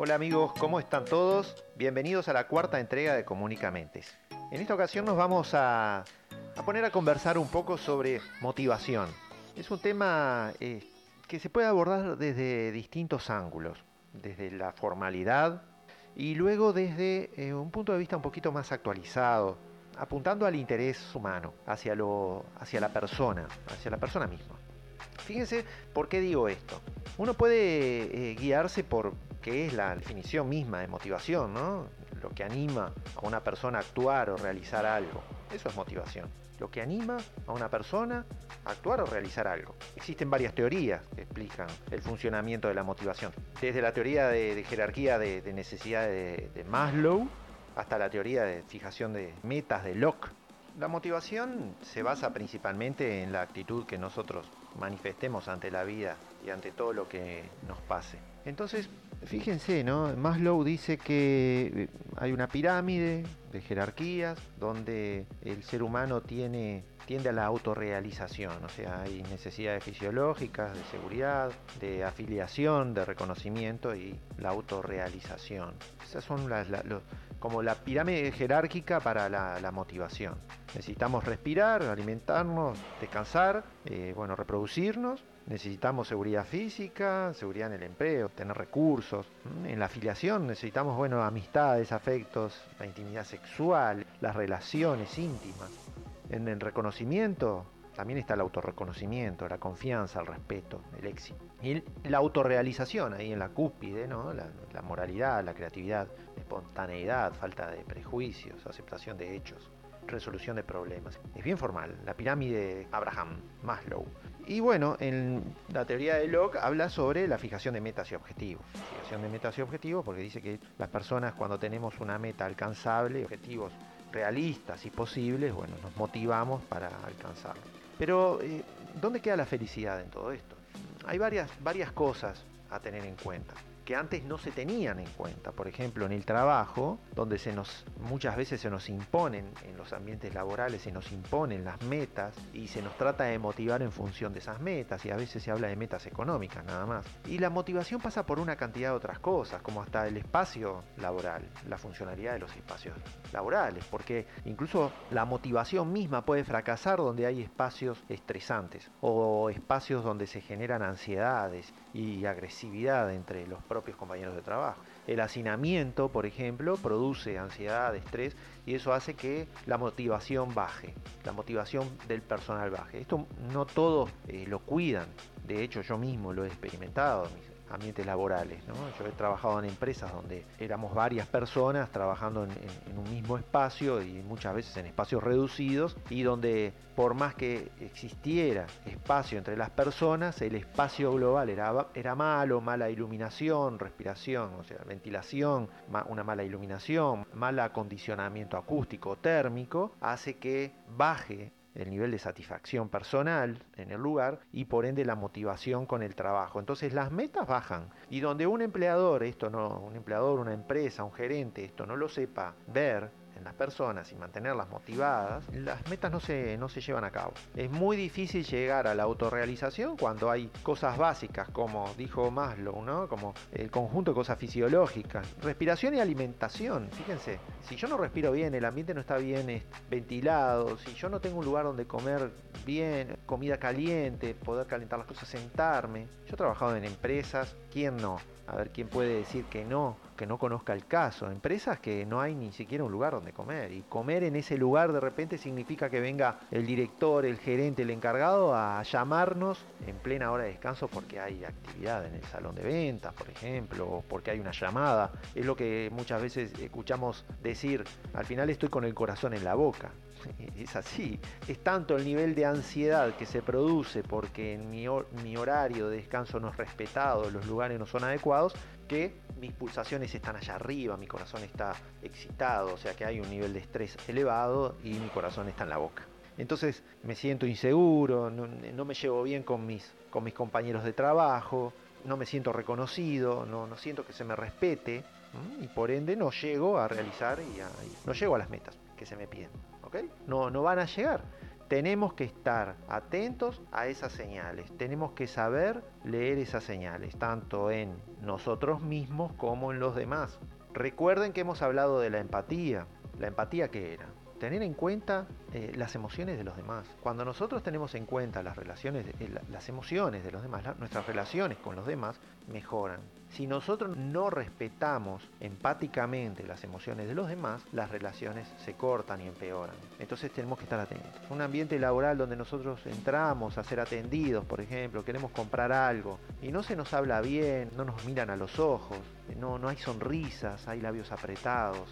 Hola amigos, ¿cómo están todos? Bienvenidos a la cuarta entrega de Comunicamentes. En esta ocasión nos vamos a, poner a conversar un poco sobre motivación. Es un tema eh, que se puede abordar desde distintos ángulos, desde la formalidad y luego desde eh, un punto de vista un poquito más actualizado, apuntando al interés humano, hacia la persona, hacia la persona misma. Fíjense por qué digo esto. Uno puede eh, guiarse por qué es la definición misma de motivación, ¿no? Lo que anima a una persona a actuar o realizar algo. Eso es motivación. Lo que anima a una persona a actuar o realizar algo. Existen varias teorías que explican el funcionamiento de la motivación. Desde la teoría de, jerarquía de, necesidades de Maslow hasta la teoría de fijación de metas de Locke. La motivación se basa principalmente en la actitud que nosotros manifestemos ante la vida y ante todo lo que nos pase. Entonces, fíjense, ¿no? Maslow dice que eh, hay una pirámide de jerarquías donde el ser humano tiende a la autorrealización, o sea, hay necesidades fisiológicas, de seguridad, de afiliación, de reconocimiento y la autorrealización. Esas son como la pirámide jerárquica para la, motivación. Necesitamos respirar, alimentarnos, descansar, eh, bueno, reproducirnos. Necesitamos seguridad física, seguridad en el empleo, tener recursos. En la afiliación necesitamos, bueno, amistades, afectos, la intimidad sexual, las relaciones íntimas. En el reconocimiento también está el autorreconocimiento, la confianza, el respeto, el éxito. Y la autorrealización ahí en la cúspide, ¿no? la, la moralidad, la creatividad, la espontaneidad, falta de prejuicios, aceptación de hechos, resolución de problemas. Es bien formal, la pirámide de Abraham Maslow. Y bueno, en la teoría de Locke habla sobre la fijación de metas y objetivos. Fijación de metas y objetivos porque dice que las personas cuando tenemos una meta alcanzable, objetivos realistas y posibles, bueno, nos motivamos para alcanzarlo. Pero, eh, ¿dónde queda la felicidad en todo esto? Hay varias, varias cosas a tener en cuenta que antes no se tenían en cuenta. Por ejemplo, en el trabajo, donde se nos, muchas veces se nos imponen, en los ambientes laborales se nos imponen las metas y se nos trata de motivar en función de esas metas y a veces se habla de metas económicas nada más. Y la motivación pasa por una cantidad de otras cosas, como hasta el espacio laboral, la funcionalidad de los espacios laborales, porque incluso la motivación misma puede fracasar donde hay espacios estresantes o espacios donde se generan ansiedades y agresividad entre los propios compañeros de trabajo. El hacinamiento, por ejemplo, produce ansiedad, estrés y eso hace que la motivación baje, la motivación del personal baje. Esto no todos eh, lo cuidan, de hecho yo mismo lo he experimentado, ambientes laborales. Yo he trabajado en empresas donde éramos varias personas trabajando en, un mismo espacio y muchas veces en espacios reducidos y donde por más que existiera espacio entre las personas, el espacio global era, era malo, mala iluminación, respiración, o sea, ventilación, una mala iluminación, mal acondicionamiento acústico, térmico, hace que baje el nivel de satisfacción personal en el lugar y por ende la motivación con el trabajo. Entonces las metas bajan y donde un empleador, esto no, un empleador, una empresa, un gerente, esto no lo sepa ver, en las personas y mantenerlas motivadas, las metas no se, no se llevan a cabo. Es muy difícil llegar a la autorrealización cuando hay cosas básicas, como dijo Maslow, ¿no? como el conjunto de cosas fisiológicas, respiración y alimentación. Fíjense, si yo no respiro bien, el ambiente no está bien ventilado, si yo no tengo un lugar donde comer bien, comida caliente, poder calentar las cosas, sentarme. Yo he trabajado en empresas, ¿quién no? A ver, ¿quién puede decir que no? que no conozca el caso. Empresas que no hay ni siquiera un lugar donde comer. Y comer en ese lugar de repente significa que venga el director, el gerente, el encargado a llamarnos en plena hora de descanso porque hay actividad en el salón de ventas, por ejemplo, o porque hay una llamada. Es lo que muchas veces escuchamos decir, al final estoy con el corazón en la boca. Es así. Es tanto el nivel de ansiedad que se produce porque mi, horario de descanso no es respetado, los lugares no son adecuados, que mis pulsaciones están allá arriba, mi corazón está excitado, o sea que hay un nivel de estrés elevado y mi corazón está en la boca. Entonces me siento inseguro, no, me llevo bien con mis, compañeros de trabajo, no me siento reconocido, no, siento que se me respete y por ende no llego a realizar y, no llego a las metas que se me piden. No, no van a llegar. tenemos que estar atentos a esas señales, tenemos que saber leer esas señales, tanto en nosotros mismos como en los demás. Recuerden que hemos hablado de la empatía. ¿La empatía qué era? Tener en cuenta eh, las emociones de los demás. Cuando nosotros tenemos en cuenta las relaciones, eh, las emociones de los demás, nuestras relaciones con los demás mejoran. Si nosotros no respetamos empáticamente las emociones de los demás, las relaciones se cortan y empeoran. Entonces tenemos que estar atentos. Un ambiente laboral donde nosotros entramos a ser atendidos, por ejemplo, queremos comprar algo y no se nos habla bien, no nos miran a los ojos, no, no hay sonrisas, hay labios apretados,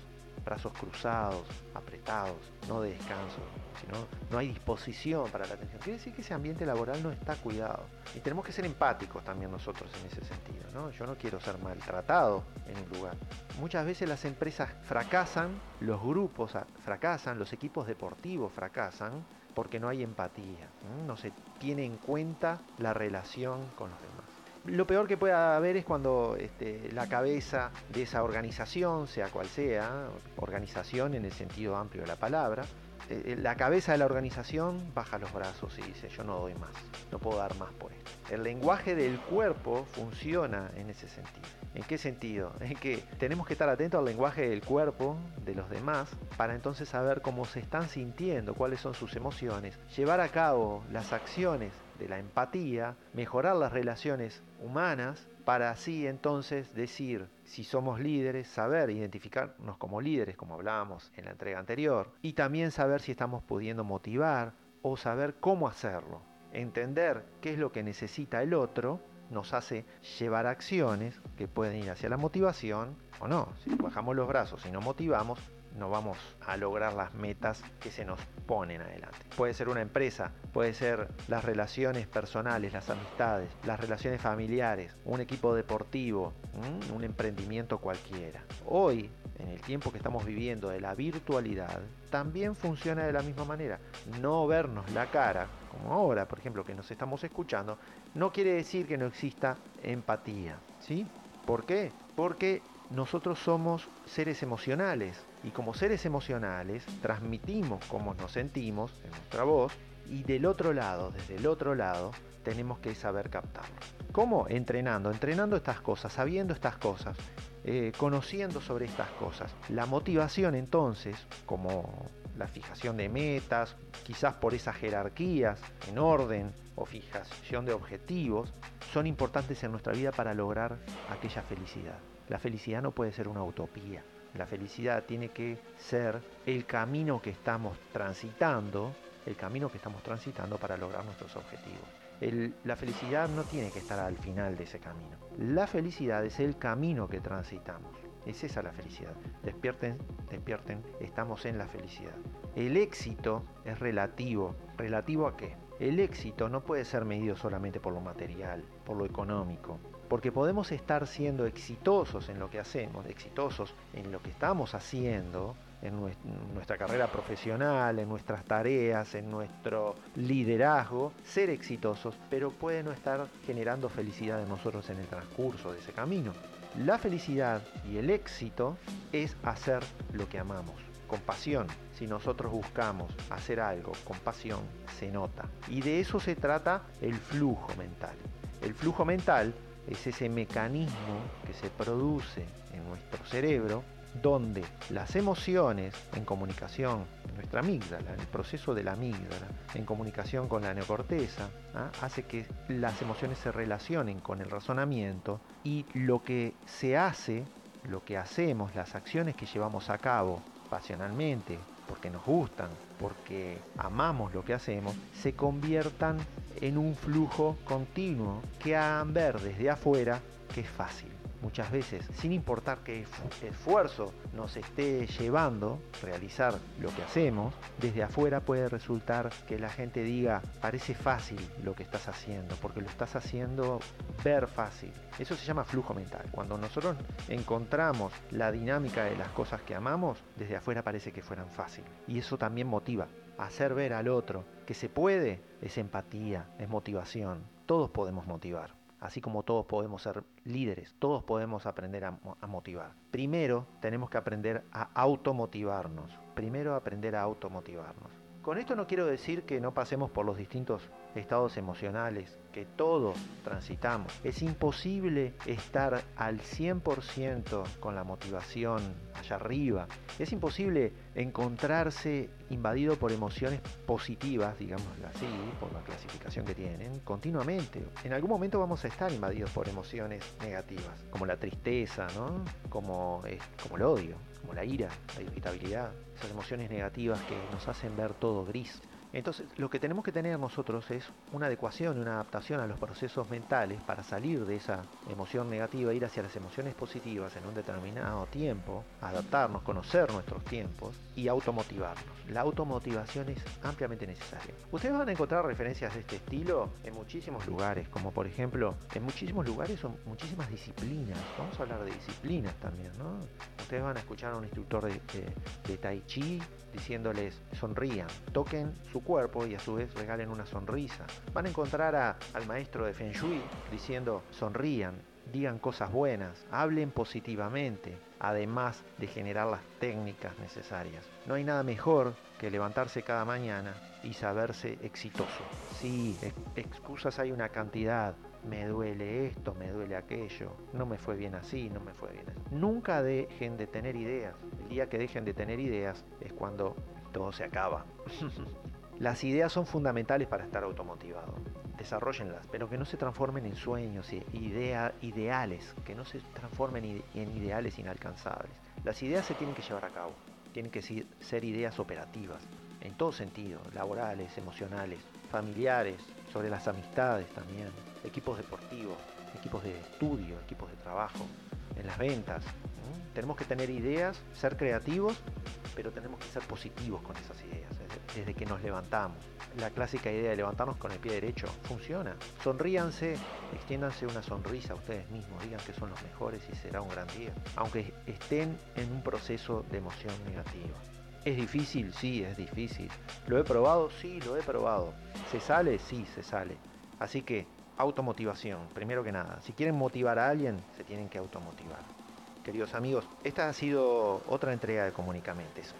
brazos cruzados, apretados, no de descanso, sino no hay disposición para la atención. Quiere decir que ese ambiente laboral no está cuidado. Y tenemos que ser empáticos también nosotros en ese sentido. ¿no? Yo no quiero ser maltratado en un lugar. Muchas veces las empresas fracasan, los grupos fracasan, los equipos deportivos fracasan porque no hay empatía, no se tiene en cuenta la relación con los demás lo peor que pueda haber es cuando este, la cabeza de esa organización, sea cual sea, organización en el sentido amplio de la palabra, eh, la cabeza de la organización baja los brazos y dice yo no doy más, no puedo dar más por esto. El lenguaje del cuerpo funciona en ese sentido. ¿En qué sentido? En que tenemos que estar atentos al lenguaje del cuerpo de los demás para entonces saber cómo se están sintiendo, cuáles son sus emociones, llevar a cabo las acciones de la empatía, mejorar las relaciones humanas para así entonces decir si somos líderes, saber identificarnos como líderes, como hablábamos en la entrega anterior, y también saber si estamos pudiendo motivar o saber cómo hacerlo. Entender qué es lo que necesita el otro nos hace llevar acciones que pueden ir hacia la motivación o no. Si bajamos los brazos y no motivamos, no vamos a lograr las metas que se nos ponen adelante. Puede ser una empresa, puede ser las relaciones personales, las amistades, las relaciones familiares, un equipo deportivo, un emprendimiento cualquiera. Hoy, en el tiempo que estamos viviendo de la virtualidad, también funciona de la misma manera. No vernos la cara, como ahora, por ejemplo, que nos estamos escuchando, no quiere decir que no exista empatía. ¿Sí? ¿Por qué? Porque nosotros somos seres emocionales y como seres emocionales transmitimos cómo nos sentimos en nuestra voz y del otro lado, desde el otro lado, tenemos que saber captarlo. ¿Cómo? Entrenando, entrenando estas cosas, sabiendo estas cosas, eh, conociendo sobre estas cosas. La motivación entonces, como la fijación de metas, quizás por esas jerarquías en orden o fijación de objetivos, son importantes en nuestra vida para lograr aquella felicidad. La felicidad no puede ser una utopía. La felicidad tiene que ser el camino que estamos transitando, el camino que estamos transitando para lograr nuestros objetivos. la felicidad no tiene que estar al final de ese camino. La felicidad es el camino que transitamos. Es esa la felicidad. Despierten, despierten, estamos en la felicidad. El éxito es relativo. ¿Relativo a qué? El éxito no puede ser medido solamente por lo material, por lo económico porque podemos estar siendo exitosos en lo que hacemos, exitosos en lo que estamos haciendo, en nuestra carrera profesional, en nuestras tareas, en nuestro liderazgo, ser exitosos, pero puede no estar generando felicidad en nosotros en el transcurso de ese camino. La felicidad y el éxito es hacer lo que amamos, con pasión. Si nosotros buscamos hacer algo con pasión, se nota. Y de eso se trata el flujo mental. El flujo mental es ese mecanismo que se produce en nuestro cerebro donde las emociones en comunicación, nuestra amígdala, el proceso de la amígdala, en comunicación con la neocorteza, ¿ah? hace que las emociones se relacionen con el razonamiento y lo que se hace, lo que hacemos, las acciones que llevamos a cabo pasionalmente, porque nos gustan, porque amamos lo que hacemos, se conviertan en un flujo continuo que hagan ver desde afuera que es fácil muchas veces, sin importar qué esfuerzo nos esté llevando realizar lo que hacemos, desde afuera puede resultar que la gente diga, parece fácil lo que estás haciendo, porque lo estás haciendo ver fácil. Eso se llama flujo mental. Cuando nosotros encontramos la dinámica de las cosas que amamos, desde afuera parece que fueran fácil. Y eso también motiva. Hacer ver al otro que se puede es empatía, es motivación. Todos podemos motivar así como todos podemos ser líderes, todos podemos aprender a, motivar. Primero tenemos que aprender a automotivarnos, primero aprender a automotivarnos. Con esto no quiero decir que no pasemos por los distintos estados emocionales que todos transitamos. Es imposible estar al 100% con la motivación allá arriba. Es imposible encontrarse invadido por emociones positivas, digámoslo así, por la clasificación que tienen, continuamente. En algún momento vamos a estar invadidos por emociones negativas, como la tristeza, ¿no? como, eh, como el odio, como la ira, la irritabilidad, esas emociones negativas que nos hacen ver todo gris. Entonces, lo que tenemos que tener nosotros es una adecuación, una adaptación a los procesos mentales para salir de esa emoción negativa, ir hacia las emociones positivas en un determinado tiempo, adaptarnos, conocer nuestros tiempos y automotivarnos. La automotivación es ampliamente necesaria. Ustedes van a encontrar referencias de este estilo en muchísimos lugares, como por ejemplo, en muchísimos lugares son muchísimas disciplinas. Vamos a hablar de disciplinas también, ¿no? Ustedes van a escuchar a un instructor de, de Tai Chi diciéndoles sonrían, toquen su cuerpo y a su vez regalen una sonrisa. Van a encontrar al maestro de Feng Shui diciendo sonrían, digan cosas buenas, hablen positivamente, además de generar las técnicas necesarias. No hay nada mejor que levantarse cada mañana y saberse exitoso. Sí, excusas hay una cantidad. Me duele esto, me duele aquello, no me fue bien así, no me fue bien así. Nunca dejen de tener ideas. El día que dejen de tener ideas es cuando todo se acaba. Las ideas son fundamentales para estar automotivado. Desarrollenlas, pero que no se transformen en sueños idea, ideales, que no se transformen en ideales inalcanzables. Las ideas se tienen que llevar a cabo, tienen que ser ideas operativas, en todo sentido, laborales, emocionales, familiares, sobre las amistades también, equipos deportivos, equipos de estudio, equipos de trabajo, en las ventas. Tenemos que tener ideas, ser creativos, pero tenemos que ser positivos con esas ideas desde que nos levantamos. La clásica idea de levantarnos con el pie derecho funciona. Sonríanse, extiéndanse una sonrisa a ustedes mismos, digan que son los mejores y será un gran día, aunque estén en un proceso de emoción negativa. ¿Es difícil? Sí, es difícil. ¿Lo he probado? Sí, lo he probado. ¿Se sale? Sí, se sale. Así que automotivación, primero que nada. Si quieren motivar a alguien, se tienen que automotivar. Queridos amigos, esta ha sido otra entrega de Comunicamentes.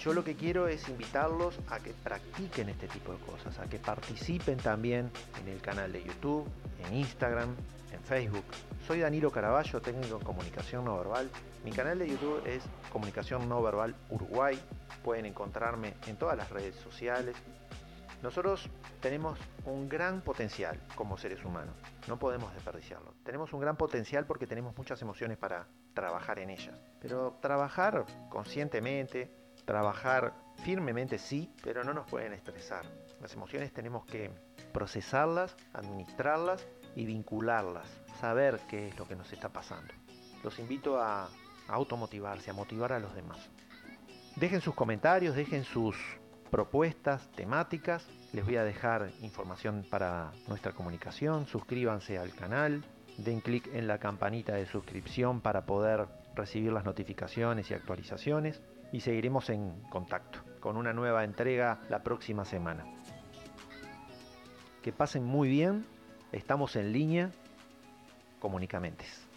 Yo lo que quiero es invitarlos a que practiquen este tipo de cosas, a que participen también en el canal de YouTube, en Instagram, en Facebook. Soy Danilo Caraballo, técnico en comunicación no verbal. Mi canal de YouTube es Comunicación No Verbal Uruguay. Pueden encontrarme en todas las redes sociales. Nosotros tenemos un gran potencial como seres humanos, no podemos desperdiciarlo. Tenemos un gran potencial porque tenemos muchas emociones para trabajar en ellas, pero trabajar conscientemente, Trabajar firmemente sí, pero no nos pueden estresar. Las emociones tenemos que procesarlas, administrarlas y vincularlas, saber qué es lo que nos está pasando. Los invito a automotivarse, a motivar a los demás. Dejen sus comentarios, dejen sus propuestas temáticas. Les voy a dejar información para nuestra comunicación. Suscríbanse al canal. Den clic en la campanita de suscripción para poder recibir las notificaciones y actualizaciones y seguiremos en contacto con una nueva entrega la próxima semana. Que pasen muy bien, estamos en línea, comunicamentes.